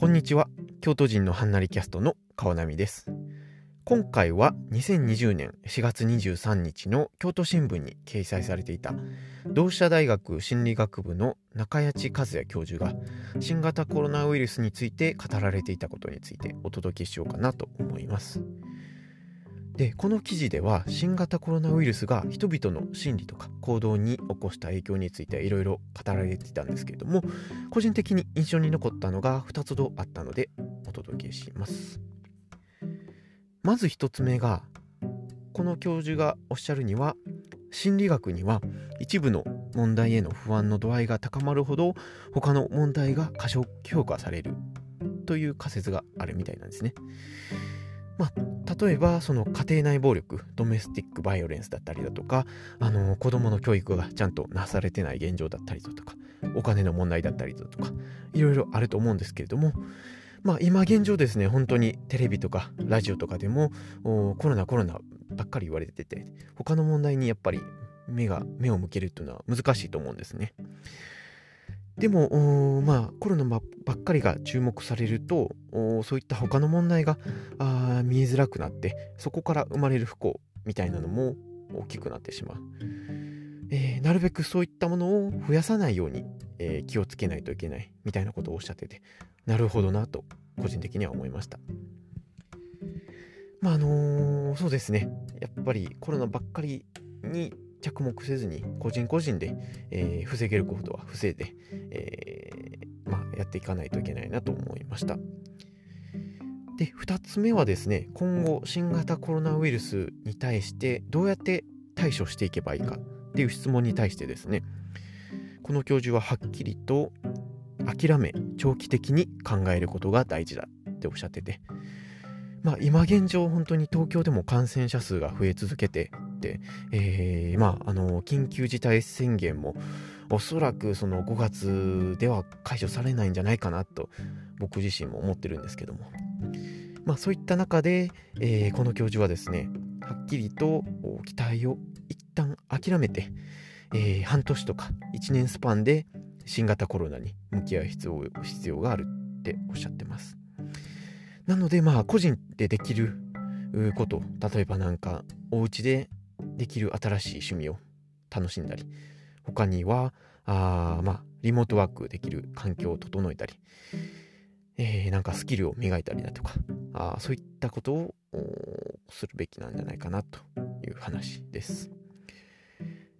こんにちは。京都人のハンナリキャストの川波です。今回は2020年4月23日の京都新聞に掲載されていた同志社大学心理学部の中谷地和也教授が新型コロナウイルスについて語られていたことについてお届けしようかなと思います。でこの記事では新型コロナウイルスが人々の心理とか行動に起こした影響についていろいろ語られていたんですけれども個人的に印象に残ったのが2つほどあったのでお届けしますまず1つ目がこの教授がおっしゃるには心理学には一部の問題への不安の度合いが高まるほど他の問題が過小評価されるという仮説があるみたいなんですね。まあ、例えばその家庭内暴力ドメスティックバイオレンスだったりだとかあの子どもの教育がちゃんとなされてない現状だったりだとかお金の問題だったりだとかいろいろあると思うんですけれどもまあ今現状ですね本当にテレビとかラジオとかでもコロナコロナばっかり言われてて他の問題にやっぱり目が目を向けるっていうのは難しいと思うんですね。でも、まあ、コロナばっかりが注目されると、そういった他の問題があ見えづらくなって、そこから生まれる不幸みたいなのも大きくなってしまう。えー、なるべくそういったものを増やさないように、えー、気をつけないといけないみたいなことをおっしゃってて、なるほどなと、個人的には思いました。まあ、あのー、そうですね。やっぱりコロナばっかりに着目せずに個人個人で、えー、防げることは防いで、えー、まあ、やっていかないといけないなと思いました。で2つ目はですね今後新型コロナウイルスに対してどうやって対処していけばいいかっていう質問に対してですねこの教授ははっきりと諦め長期的に考えることが大事だっておっしゃっててまあ今現状本当に東京でも感染者数が増え続けて、えー、まあ、あの、緊急事態宣言も、おそらくその5月では解除されないんじゃないかなと、僕自身も思ってるんですけども。まあ、そういった中で、えー、この教授はですね、はっきりと期待を一旦諦めて、えー、半年とか1年スパンで新型コロナに向き合う必要必要があるっておっしゃってます。なのでまあ個人でできること例えばなんかお家でできる新しい趣味を楽しんだり他にはあまあリモートワークできる環境を整えたり、えー、なんかスキルを磨いたりだとかあそういったことをするべきなんじゃないかなという話です。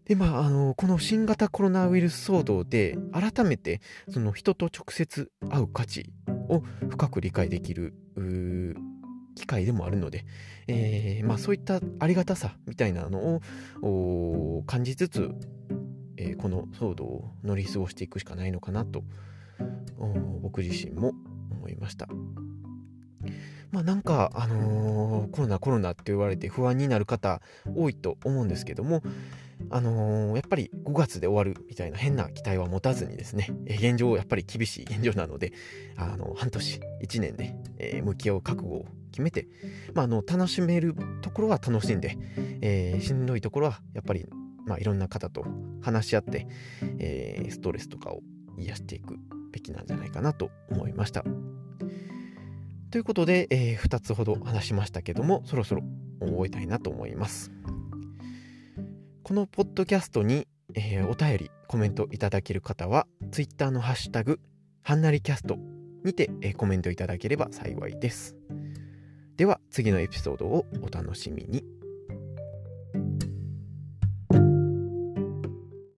でまあ、あのこの新型コロナウイルス騒動で改めてその人と直接会う価値を深く理解できる機会でもあるので、えー、まあ、そういったありがたさみたいなのを感じつつ、えー、この騒動を乗り過ごしていくしかないのかなと僕自身も思いました。まあなんか、あのー、コロナコロナって言われて不安になる方多いと思うんですけども、あのー、やっぱり5月で終わるみたいな変な期待は持たずにですね、え現状やっぱり厳しい現状なので、あの半年、1年で、え向き合う覚悟を決めて、まあ、あの楽しめるところは楽しんで、えー、しんどいところはやっぱり、まあ、いろんな方と話し合って、えー、ストレスとかを癒していくべきなんじゃないかなと思いました。ということで、えー、2つほど話しましたけどもそろそろ終えたいなと思います。このポッドキャストに、えー、お便りコメントいただける方は Twitter のハッシュタグはんなりキャストにて、えー、コメントいただければ幸いです。では次のエピソードをお楽しみに。